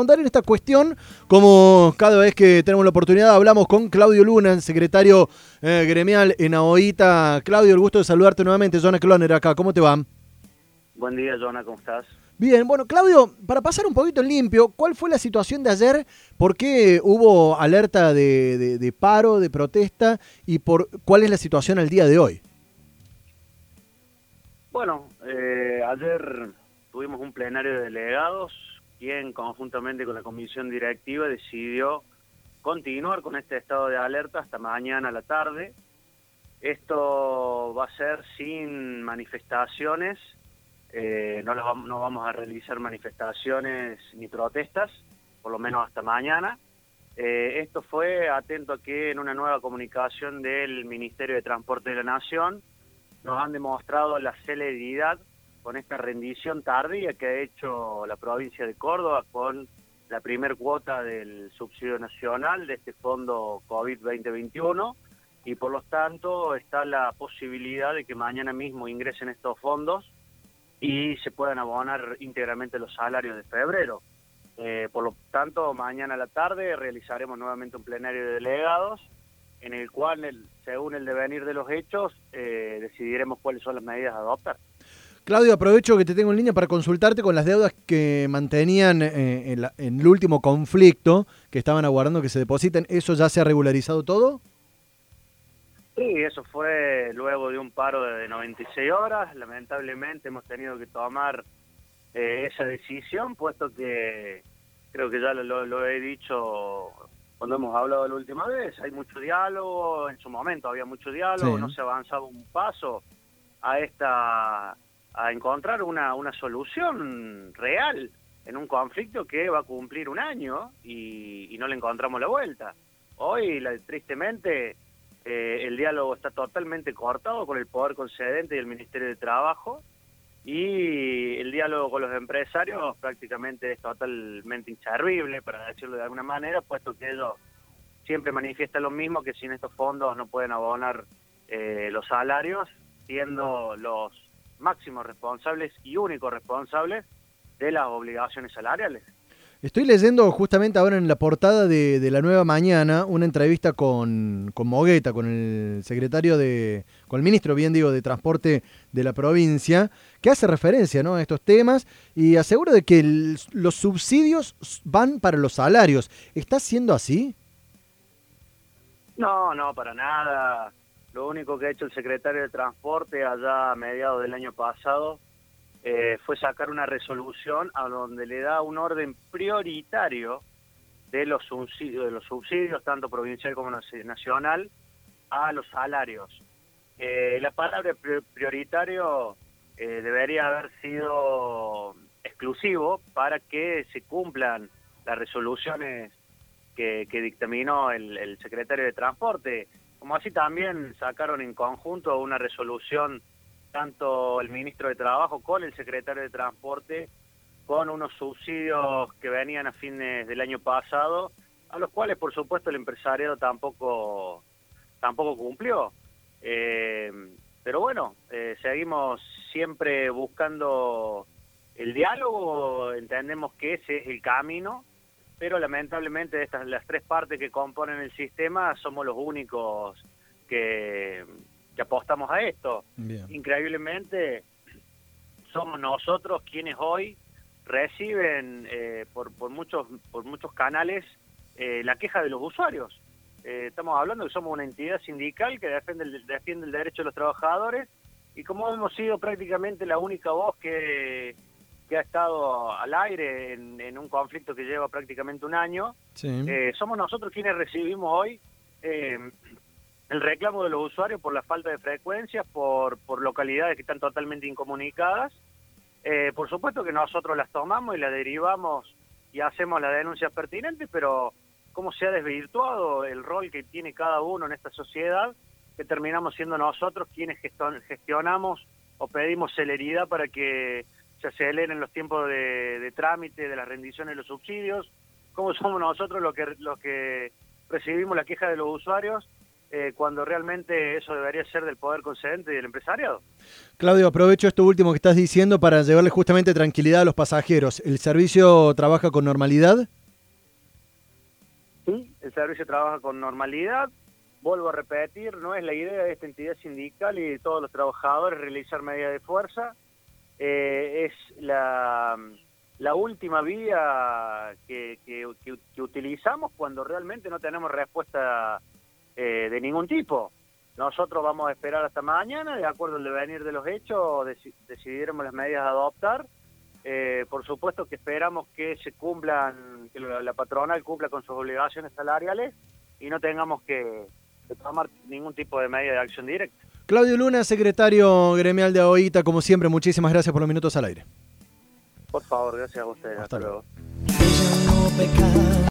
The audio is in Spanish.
ahondar en esta cuestión, como cada vez que tenemos la oportunidad, hablamos con Claudio Luna, el secretario eh, gremial en AOITA. Claudio, el gusto de saludarte nuevamente. Jonah Cloner acá, ¿cómo te va? Buen día, Jonah, ¿cómo estás? Bien, bueno, Claudio, para pasar un poquito en limpio, ¿cuál fue la situación de ayer? ¿Por qué hubo alerta de, paro, de protesta? ¿Y por cuál es la situación al día de hoy? Bueno, eh, ayer tuvimos un plenario de delegados, quien conjuntamente con la comisión directiva decidió continuar con este estado de alerta hasta mañana a la tarde. Esto va a ser sin manifestaciones eh, no, no vamos a realizar manifestaciones ni protestas, por lo menos hasta mañana. Eh, esto fue atento a que en una nueva comunicación del Ministerio de Transporte de la Nación nos han demostrado la celeridad con esta rendición tardía que ha hecho la provincia de Córdoba con la primer cuota del subsidio nacional de este fondo COVID-2021 y por lo tanto está la posibilidad de que mañana mismo ingresen estos fondos y se puedan abonar íntegramente los salarios de febrero. Eh, por lo tanto, mañana a la tarde realizaremos nuevamente un plenario de delegados en el cual, según el devenir de los hechos, eh, decidiremos cuáles son las medidas a adoptar. Claudio, aprovecho que te tengo en línea para consultarte con las deudas que mantenían eh, en, en, el último conflicto, que estaban aguardando que se depositen. ¿Eso ya se ha regularizado todo? Sí, eso fue luego de un paro de 96 horas. Lamentablemente hemos tenido que tomar eh, esa decisión, puesto que creo que ya lo, he dicho cuando hemos hablado la última vez. Hay mucho diálogo, en su momento había mucho diálogo, no se avanzaba un paso a esta a encontrar una, una solución real en un conflicto que va a cumplir un año y, no le encontramos la vuelta. Hoy, tristemente, eh, el diálogo está totalmente cortado con el poder concedente y el Ministerio de Trabajo y el diálogo con los empresarios prácticamente es totalmente inservible, para decirlo de alguna manera, puesto que ellos siempre manifiestan lo mismo, que sin estos fondos no pueden abonar eh, los salarios, siendo los máximos responsables y únicos responsables de las obligaciones salariales. Estoy leyendo justamente ahora en la portada de, la Nueva Mañana una entrevista con, con, Mogueta, con el secretario de, con el ministro, bien digo, de Transporte de la provincia, que hace referencia ¿no? a estos temas y asegura de que los subsidios van para los salarios. ¿Está siendo así? No, no, para nada. Lo único que ha hecho el secretario de Transporte allá a mediados del año pasado eh, fue sacar una resolución a donde le da un orden prioritario de los subsidios, de los subsidios tanto provincial como nacional, a los salarios. Eh, la palabra prioritario eh, debería haber sido exclusivo para que se cumplan las resoluciones que, dictaminó el, el secretario de Transporte, como así también sacaron en conjunto una resolución tanto el ministro de Trabajo con el secretario de Transporte, con unos subsidios que venían a fines del año pasado, a los cuales por supuesto el empresariado tampoco, tampoco cumplió. Eh, pero bueno, eh, seguimos siempre buscando el diálogo, entendemos que ese es el camino, pero lamentablemente de estas las tres partes que componen el sistema somos los únicos que, apostamos a esto. Increíblemente, somos nosotros quienes hoy reciben eh, por, por, muchos, por muchos canales eh, la queja de los usuarios. Eh, estamos hablando que somos una entidad sindical que defiende el, defiende el derecho de los trabajadores y como hemos sido prácticamente la única voz que, que ha estado al aire en, un conflicto que lleva prácticamente un año, somos nosotros quienes recibimos hoy el reclamo de los usuarios por la falta de frecuencias, por, por localidades que están totalmente incomunicadas. Eh, por supuesto que nosotros las tomamos y las derivamos y hacemos las denuncias pertinentes, pero cómo se ha desvirtuado el rol que tiene cada uno en esta sociedad, que terminamos siendo nosotros quienes gestionamos o pedimos celeridad para que se aceleren los tiempos de, de trámite de las rendiciones de los subsidios, cómo somos nosotros los que, los que recibimos la queja de los usuarios eh, cuando realmente eso debería ser del poder concedente y del empresariado. Claudio, aprovecho esto último que estás diciendo para llevarle justamente tranquilidad a los pasajeros. ¿El servicio trabaja con normalidad? Sí, el servicio trabaja con normalidad. Vuelvo a repetir, no es la idea de esta entidad sindical y de todos los trabajadores realizar medidas de fuerza. Eh, es la, la última vía que, que, que utilizamos cuando realmente no tenemos respuesta eh, de ningún tipo. Nosotros vamos a esperar hasta mañana, de acuerdo al devenir de los hechos, decidiremos las medidas a adoptar. Eh, por supuesto que esperamos que se cumplan, que la, patronal cumpla con sus obligaciones salariales y no tengamos que, tomar ningún tipo de medida de acción directa. Claudio Luna, secretario gremial de AOITA, como siempre, muchísimas gracias por los minutos al aire. Por favor, gracias a ustedes. Hasta, luego.